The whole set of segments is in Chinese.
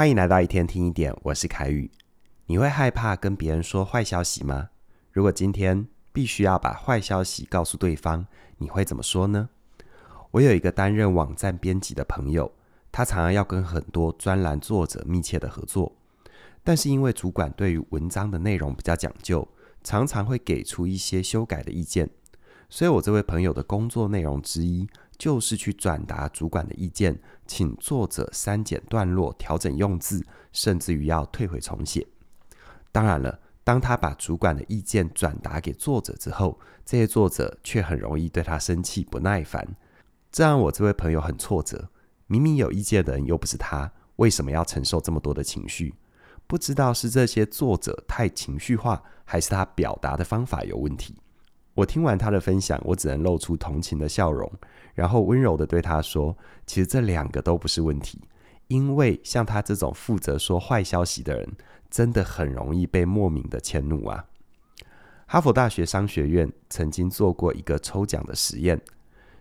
欢迎来到一天听一点，我是凯宇。你会害怕跟别人说坏消息吗？如果今天必须要把坏消息告诉对方，你会怎么说呢？我有一个担任网站编辑的朋友，他常常要跟很多专栏作者密切的合作，但是因为主管对于文章的内容比较讲究，常常会给出一些修改的意见，所以我这位朋友的工作内容之一，就是去转达主管的意见，请作者删减段落、调整用字，甚至于要退回重写。当然了，当他把主管的意见转达给作者之后，这些作者却很容易对他生气、不耐烦，这让我这位朋友很挫折。明明有意见的人又不是他，为什么要承受这么多的情绪？不知道是这些作者太情绪化，还是他表达的方法有问题。我听完他的分享，我只能露出同情的笑容，然后温柔地对他说：“其实这两个都不是问题，因为像他这种负责说坏消息的人，真的很容易被莫名的迁怒啊。”哈佛大学商学院曾经做过一个抽奖的实验，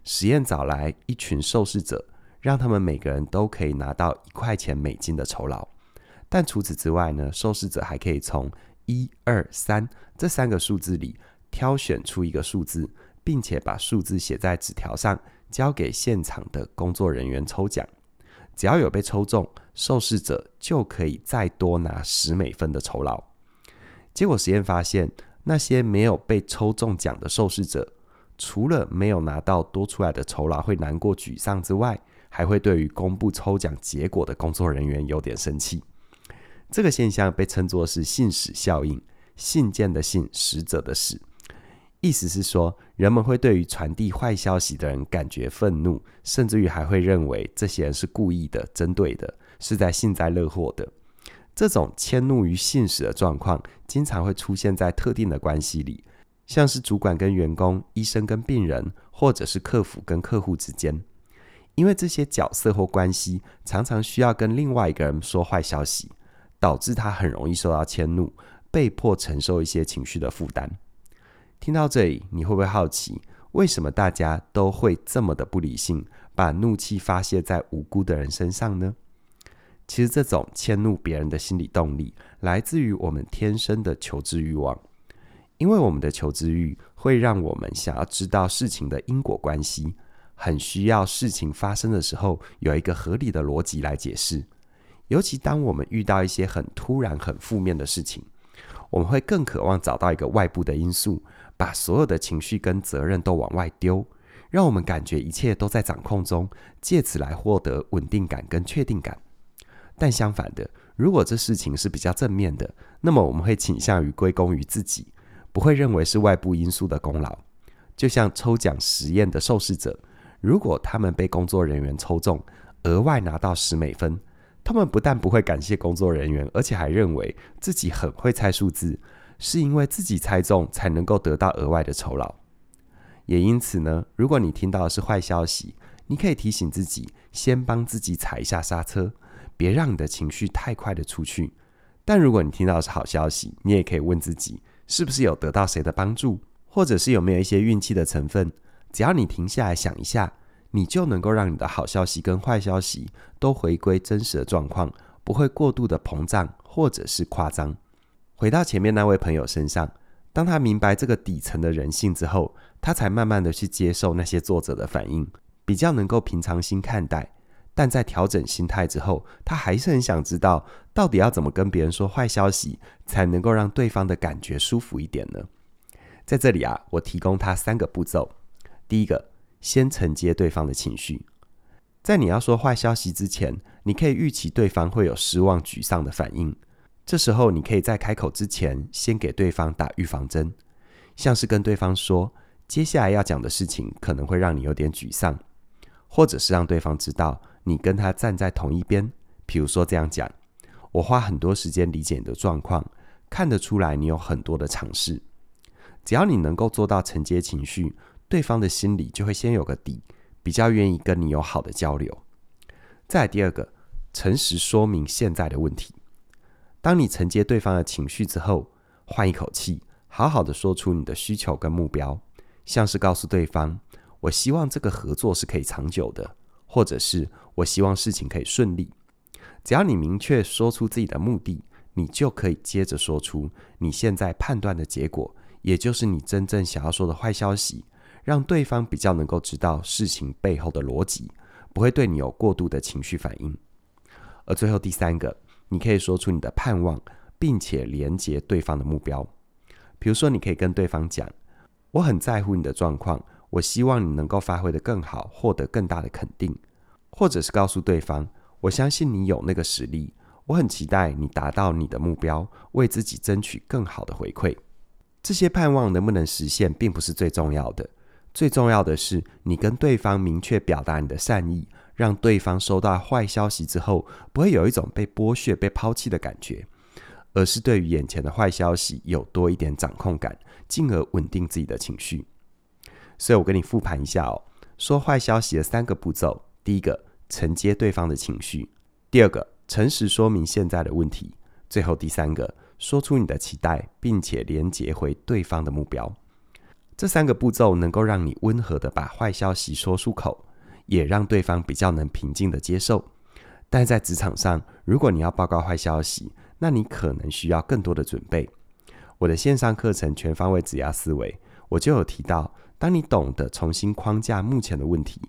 实验找来一群受试者，让他们每个人都可以拿到一块钱美金的酬劳，但除此之外呢，受试者还可以从一二三这三个数字里。挑选出一个数字，并且把数字写在纸条上，交给现场的工作人员抽奖。只要有被抽中，受试者就可以再多拿十美分的酬劳。结果实验发现，那些没有被抽中奖的受试者，除了没有拿到多出来的酬劳会难过沮丧之外，还会对于公布抽奖结果的工作人员有点生气。这个现象被称作是信使效应，信件的信，使者的使。意思是说，人们会对于传递坏消息的人感觉愤怒，甚至于还会认为这些人是故意的、针对的，是在幸灾乐祸的。这种迁怒于信使的状况，经常会出现在特定的关系里，像是主管跟员工、医生跟病人，或者是客服跟客户之间。因为这些角色或关系常常需要跟另外一个人说坏消息，导致他很容易受到迁怒，被迫承受一些情绪的负担。听到这里，你会不会好奇，为什么大家都会这么的不理性，把怒气发泄在无辜的人身上呢？其实，这种迁怒别人的心理动力，来自于我们天生的求知欲望。因为我们的求知欲会让我们想要知道事情的因果关系，很需要事情发生的时候有一个合理的逻辑来解释。尤其当我们遇到一些很突然、很负面的事情，我们会更渴望找到一个外部的因素。把所有的情绪跟责任都往外丢，让我们感觉一切都在掌控中，借此来获得稳定感跟确定感。但相反的，如果这事情是比较正面的，那么我们会倾向于归功于自己，不会认为是外部因素的功劳。就像抽奖实验的受试者，如果他们被工作人员抽中，额外拿到十美分，他们不但不会感谢工作人员，而且还认为自己很会猜数字。是因为自己猜中才能够得到额外的酬劳，也因此呢，如果你听到的是坏消息，你可以提醒自己，先帮自己踩一下刹车，别让你的情绪太快的出去。但如果你听到的是好消息，你也可以问自己，是不是有得到谁的帮助，或者是有没有一些运气的成分？只要你停下来想一下，你就能够让你的好消息跟坏消息都回归真实的状况，不会过度的膨胀或者是夸张。回到前面那位朋友身上，当他明白这个底层的人性之后，他才慢慢的去接受那些作者的反应，比较能够平常心看待。但在调整心态之后，他还是很想知道，到底要怎么跟别人说坏消息，才能够让对方的感觉舒服一点呢？在这里啊，我提供他三个步骤。第一个，先承接对方的情绪，在你要说坏消息之前，你可以预期对方会有失望、沮丧的反应。这时候，你可以在开口之前，先给对方打预防针，像是跟对方说，接下来要讲的事情可能会让你有点沮丧，或者是让对方知道你跟他站在同一边。比如说这样讲：我花很多时间理解你的状况，看得出来你有很多的尝试。只要你能够做到承接情绪，对方的心里就会先有个底，比较愿意跟你有好的交流。再第二个，诚实说明现在的问题。当你承接对方的情绪之后，换一口气，好好的说出你的需求跟目标，像是告诉对方：“我希望这个合作是可以长久的，或者是我希望事情可以顺利。”只要你明确说出自己的目的，你就可以接着说出你现在判断的结果，也就是你真正想要说的坏消息，让对方比较能够知道事情背后的逻辑，不会对你有过度的情绪反应。而最后第三个，你可以说出你的盼望，并且连接对方的目标。比如说，你可以跟对方讲：“我很在乎你的状况，我希望你能够发挥得更好，获得更大的肯定。”或者是告诉对方：“我相信你有那个实力，我很期待你达到你的目标，为自己争取更好的回馈。”这些盼望能不能实现，并不是最重要的，最重要的是你跟对方明确表达你的善意，让对方收到坏消息之后，不会有一种被剥削、被抛弃的感觉。而是对于眼前的坏消息有多一点掌控感，进而稳定自己的情绪。所以我跟你复盘一下哦，说坏消息的三个步骤：第一个，承接对方的情绪；第二个，诚实说明现在的问题；最后第三个，说出你的期待，并且连接回对方的目标。这三个步骤能够让你温和的把坏消息说出口，也让对方比较能平静地接受。但在职场上，如果你要报告坏消息，那你可能需要更多的准备。我的线上课程《全方位指压思维》，我就有提到，当你懂得重新框架目前的问题，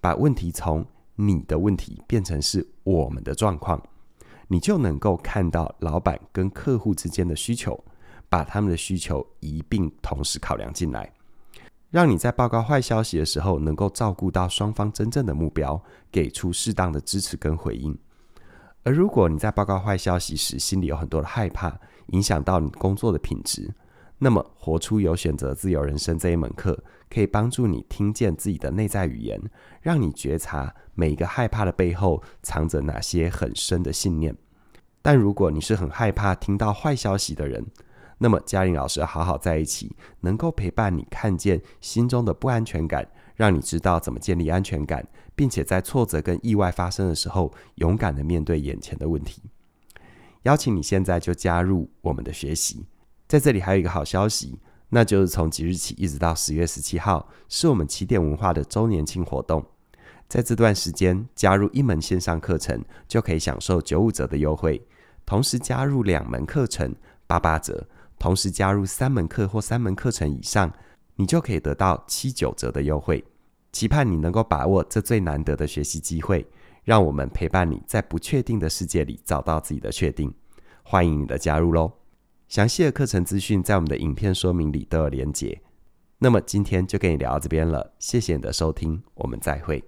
把问题从你的问题变成是我们的状况，你就能够看到老板跟客户之间的需求，把他们的需求一并同时考量进来，让你在报告坏消息的时候，能够照顾到双方真正的目标，给出适当的支持跟回应。而如果你在报告坏消息时，心里有很多的害怕，影响到你工作的品质，那么活出有选择自由人生这一门课，可以帮助你听见自己的内在语言，让你觉察每一个害怕的背后藏着哪些很深的信念。但如果你是很害怕听到坏消息的人，那么嘉玲老师好好在一起，能够陪伴你看见心中的不安全感。让你知道怎么建立安全感，并且在挫折跟意外发生的时候，勇敢的面对眼前的问题。邀请你现在就加入我们的学习。在这里还有一个好消息，那就是从即日起一直到十月十七号，是我们起点文化的周年庆活动。在这段时间，加入一门线上课程就可以享受九五折的优惠，同时加入两门课程八八折，同时加入三门课或三门课程以上。你就可以得到七九折的优惠，期盼你能够把握这最难得的学习机会，让我们陪伴你在不确定的世界里找到自己的确定。欢迎你的加入喽！详细的课程资讯在我们的影片说明里都有连结。那么今天就跟你聊到这边了，谢谢你的收听，我们再会。